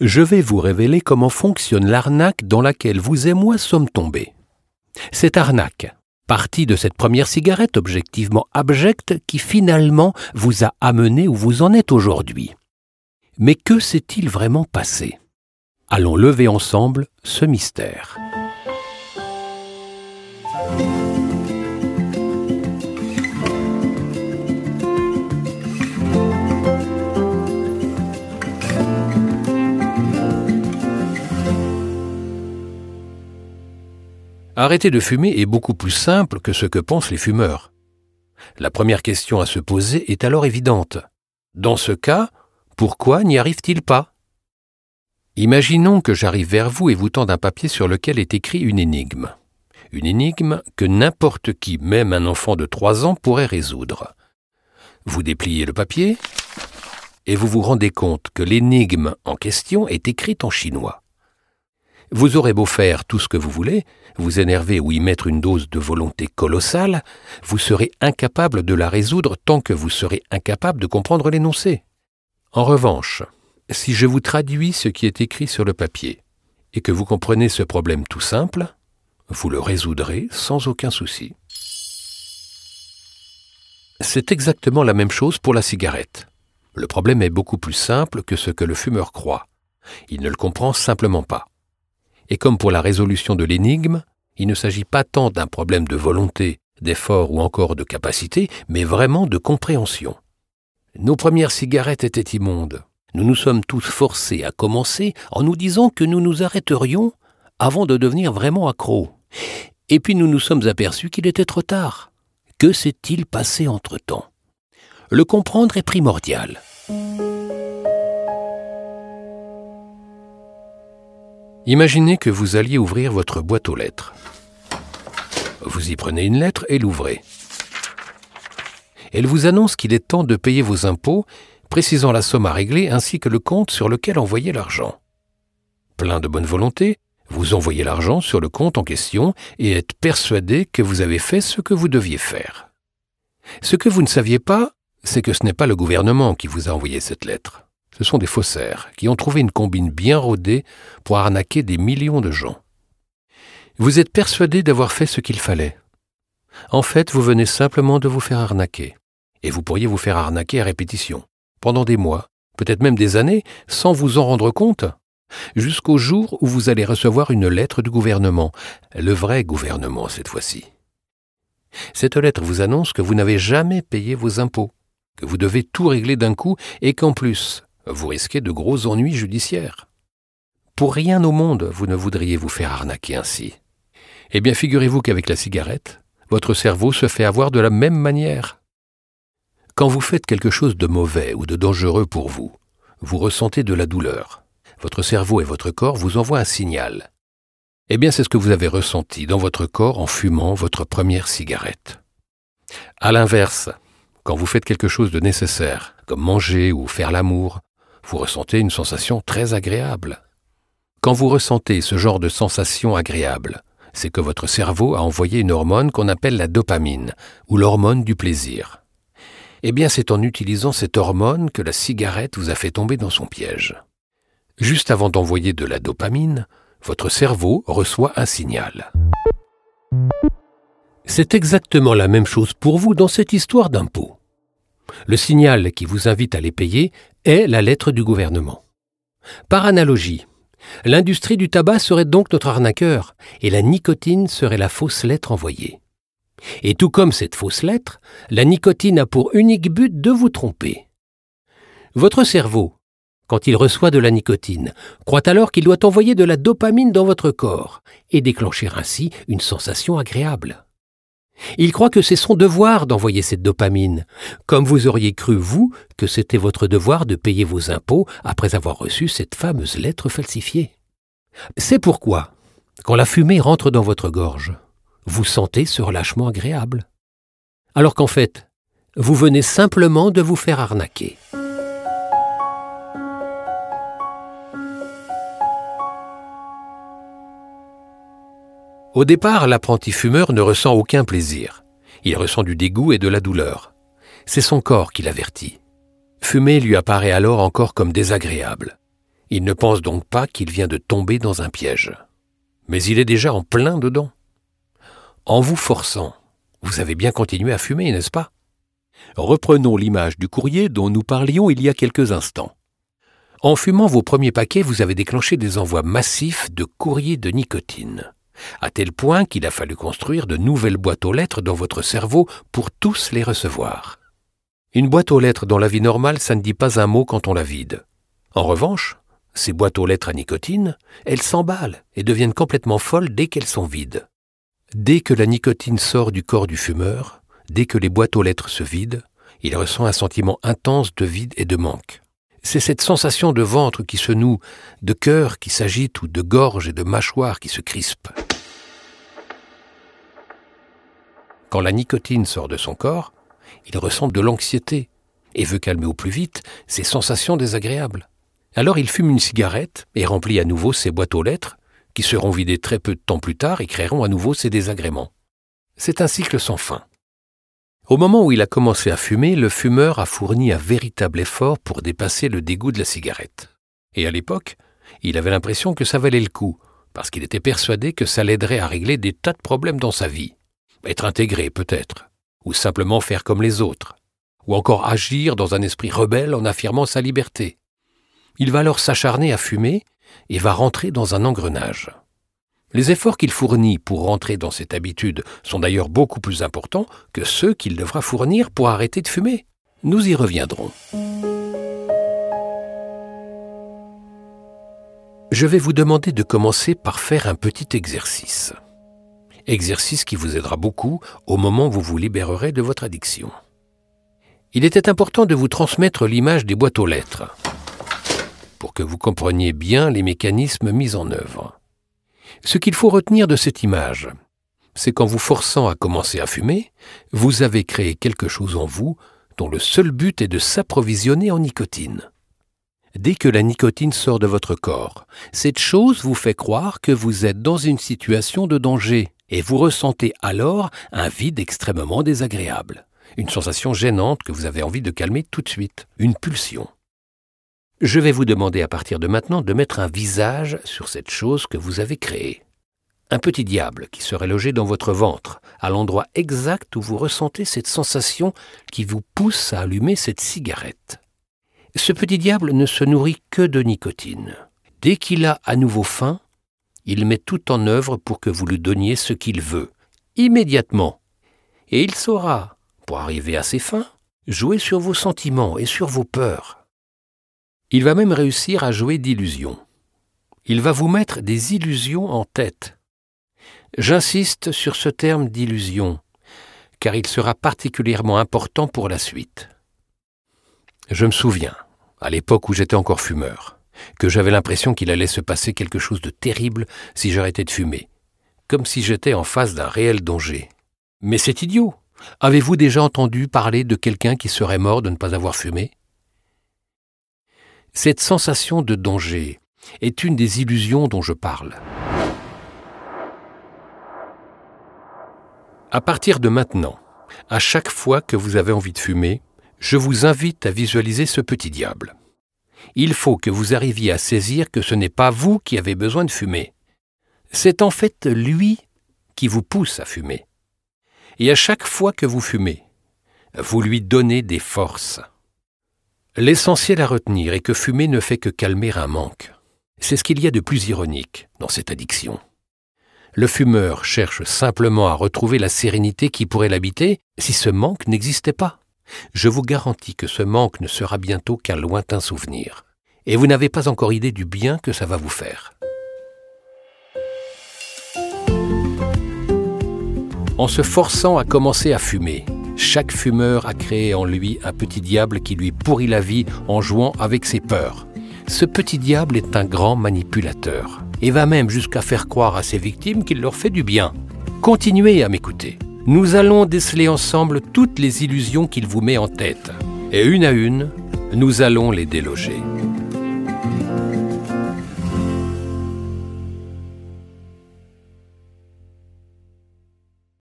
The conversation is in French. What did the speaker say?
je vais vous révéler comment fonctionne l'arnaque dans laquelle vous et moi sommes tombés. Cette arnaque, partie de cette première cigarette objectivement abjecte qui finalement vous a amené où vous en êtes aujourd'hui. Mais que s'est-il vraiment passé? Allons lever ensemble ce mystère. Arrêter de fumer est beaucoup plus simple que ce que pensent les fumeurs. La première question à se poser est alors évidente. Dans ce cas, pourquoi n'y arrive-t-il pas? Imaginons que j'arrive vers vous et vous tende un papier sur lequel est écrit une énigme. Une énigme que n'importe qui, même un enfant de trois ans, pourrait résoudre. Vous dépliez le papier et vous vous rendez compte que l'énigme en question est écrite en chinois. Vous aurez beau faire tout ce que vous voulez, vous énerver ou y mettre une dose de volonté colossale, vous serez incapable de la résoudre tant que vous serez incapable de comprendre l'énoncé. En revanche, si je vous traduis ce qui est écrit sur le papier, et que vous comprenez ce problème tout simple, vous le résoudrez sans aucun souci. C'est exactement la même chose pour la cigarette. Le problème est beaucoup plus simple que ce que le fumeur croit. Il ne le comprend simplement pas. Et comme pour la résolution de l'énigme, il ne s'agit pas tant d'un problème de volonté, d'effort ou encore de capacité, mais vraiment de compréhension. Nos premières cigarettes étaient immondes. Nous nous sommes tous forcés à commencer en nous disant que nous nous arrêterions avant de devenir vraiment accros. Et puis nous nous sommes aperçus qu'il était trop tard. Que s'est-il passé entre-temps? Le comprendre est primordial. Imaginez que vous alliez ouvrir votre boîte aux lettres. Vous y prenez une lettre et l'ouvrez. Elle vous annonce qu'il est temps de payer vos impôts, précisant la somme à régler ainsi que le compte sur lequel envoyer l'argent. Plein de bonne volonté, vous envoyez l'argent sur le compte en question et êtes persuadé que vous avez fait ce que vous deviez faire. Ce que vous ne saviez pas, c'est que ce n'est pas le gouvernement qui vous a envoyé cette lettre. Ce sont des faussaires qui ont trouvé une combine bien rodée pour arnaquer des millions de gens. Vous êtes persuadé d'avoir fait ce qu'il fallait. En fait, vous venez simplement de vous faire arnaquer. Et vous pourriez vous faire arnaquer à répétition, pendant des mois, peut-être même des années, sans vous en rendre compte, jusqu'au jour où vous allez recevoir une lettre du gouvernement, le vrai gouvernement cette fois-ci. Cette lettre vous annonce que vous n'avez jamais payé vos impôts, que vous devez tout régler d'un coup et qu'en plus, vous risquez de gros ennuis judiciaires. Pour rien au monde, vous ne voudriez vous faire arnaquer ainsi. Eh bien, figurez-vous qu'avec la cigarette, votre cerveau se fait avoir de la même manière. Quand vous faites quelque chose de mauvais ou de dangereux pour vous, vous ressentez de la douleur. Votre cerveau et votre corps vous envoient un signal. Eh bien, c'est ce que vous avez ressenti dans votre corps en fumant votre première cigarette. À l'inverse, quand vous faites quelque chose de nécessaire, comme manger ou faire l'amour, vous ressentez une sensation très agréable. Quand vous ressentez ce genre de sensation agréable, c'est que votre cerveau a envoyé une hormone qu'on appelle la dopamine, ou l'hormone du plaisir. Eh bien, c'est en utilisant cette hormone que la cigarette vous a fait tomber dans son piège. Juste avant d'envoyer de la dopamine, votre cerveau reçoit un signal. C'est exactement la même chose pour vous dans cette histoire d'impôt. Le signal qui vous invite à les payer est la lettre du gouvernement. Par analogie, l'industrie du tabac serait donc notre arnaqueur et la nicotine serait la fausse lettre envoyée. Et tout comme cette fausse lettre, la nicotine a pour unique but de vous tromper. Votre cerveau, quand il reçoit de la nicotine, croit alors qu'il doit envoyer de la dopamine dans votre corps et déclencher ainsi une sensation agréable. Il croit que c'est son devoir d'envoyer cette dopamine, comme vous auriez cru, vous, que c'était votre devoir de payer vos impôts après avoir reçu cette fameuse lettre falsifiée. C'est pourquoi, quand la fumée rentre dans votre gorge, vous sentez ce relâchement agréable. Alors qu'en fait, vous venez simplement de vous faire arnaquer. Au départ, l'apprenti fumeur ne ressent aucun plaisir. Il ressent du dégoût et de la douleur. C'est son corps qui l'avertit. Fumer lui apparaît alors encore comme désagréable. Il ne pense donc pas qu'il vient de tomber dans un piège. Mais il est déjà en plein dedans. En vous forçant, vous avez bien continué à fumer, n'est-ce pas? Reprenons l'image du courrier dont nous parlions il y a quelques instants. En fumant vos premiers paquets, vous avez déclenché des envois massifs de courrier de nicotine, à tel point qu'il a fallu construire de nouvelles boîtes aux lettres dans votre cerveau pour tous les recevoir. Une boîte aux lettres dans la vie normale, ça ne dit pas un mot quand on la vide. En revanche, ces boîtes aux lettres à nicotine, elles s'emballent et deviennent complètement folles dès qu'elles sont vides. Dès que la nicotine sort du corps du fumeur, dès que les boîtes aux lettres se vident, il ressent un sentiment intense de vide et de manque. C'est cette sensation de ventre qui se noue, de cœur qui s'agite ou de gorge et de mâchoire qui se crispe. Quand la nicotine sort de son corps, il ressent de l'anxiété et veut calmer au plus vite ces sensations désagréables. Alors il fume une cigarette et remplit à nouveau ses boîtes aux lettres, qui seront vidées très peu de temps plus tard et créeront à nouveau ses désagréments. C'est un cycle sans fin. Au moment où il a commencé à fumer, le fumeur a fourni un véritable effort pour dépasser le dégoût de la cigarette. Et à l'époque, il avait l'impression que ça valait le coup, parce qu'il était persuadé que ça l'aiderait à régler des tas de problèmes dans sa vie. Être intégré peut-être, ou simplement faire comme les autres, ou encore agir dans un esprit rebelle en affirmant sa liberté. Il va alors s'acharner à fumer et va rentrer dans un engrenage. Les efforts qu'il fournit pour rentrer dans cette habitude sont d'ailleurs beaucoup plus importants que ceux qu'il devra fournir pour arrêter de fumer. Nous y reviendrons. Je vais vous demander de commencer par faire un petit exercice. Exercice qui vous aidera beaucoup au moment où vous vous libérerez de votre addiction. Il était important de vous transmettre l'image des boîtes aux lettres pour que vous compreniez bien les mécanismes mis en œuvre. Ce qu'il faut retenir de cette image, c'est qu'en vous forçant à commencer à fumer, vous avez créé quelque chose en vous dont le seul but est de s'approvisionner en nicotine. Dès que la nicotine sort de votre corps, cette chose vous fait croire que vous êtes dans une situation de danger et vous ressentez alors un vide extrêmement désagréable, une sensation gênante que vous avez envie de calmer tout de suite, une pulsion. Je vais vous demander à partir de maintenant de mettre un visage sur cette chose que vous avez créée. Un petit diable qui serait logé dans votre ventre, à l'endroit exact où vous ressentez cette sensation qui vous pousse à allumer cette cigarette. Ce petit diable ne se nourrit que de nicotine. Dès qu'il a à nouveau faim, il met tout en œuvre pour que vous lui donniez ce qu'il veut, immédiatement. Et il saura, pour arriver à ses fins, jouer sur vos sentiments et sur vos peurs. Il va même réussir à jouer d'illusions. Il va vous mettre des illusions en tête. J'insiste sur ce terme d'illusion, car il sera particulièrement important pour la suite. Je me souviens, à l'époque où j'étais encore fumeur, que j'avais l'impression qu'il allait se passer quelque chose de terrible si j'arrêtais de fumer, comme si j'étais en face d'un réel danger. Mais c'est idiot. Avez-vous déjà entendu parler de quelqu'un qui serait mort de ne pas avoir fumé? Cette sensation de danger est une des illusions dont je parle. À partir de maintenant, à chaque fois que vous avez envie de fumer, je vous invite à visualiser ce petit diable. Il faut que vous arriviez à saisir que ce n'est pas vous qui avez besoin de fumer. C'est en fait lui qui vous pousse à fumer. Et à chaque fois que vous fumez, vous lui donnez des forces. L'essentiel à retenir est que fumer ne fait que calmer un manque. C'est ce qu'il y a de plus ironique dans cette addiction. Le fumeur cherche simplement à retrouver la sérénité qui pourrait l'habiter si ce manque n'existait pas. Je vous garantis que ce manque ne sera bientôt qu'un lointain souvenir. Et vous n'avez pas encore idée du bien que ça va vous faire. En se forçant à commencer à fumer, chaque fumeur a créé en lui un petit diable qui lui pourrit la vie en jouant avec ses peurs. Ce petit diable est un grand manipulateur et va même jusqu'à faire croire à ses victimes qu'il leur fait du bien. Continuez à m'écouter. Nous allons déceler ensemble toutes les illusions qu'il vous met en tête. Et une à une, nous allons les déloger.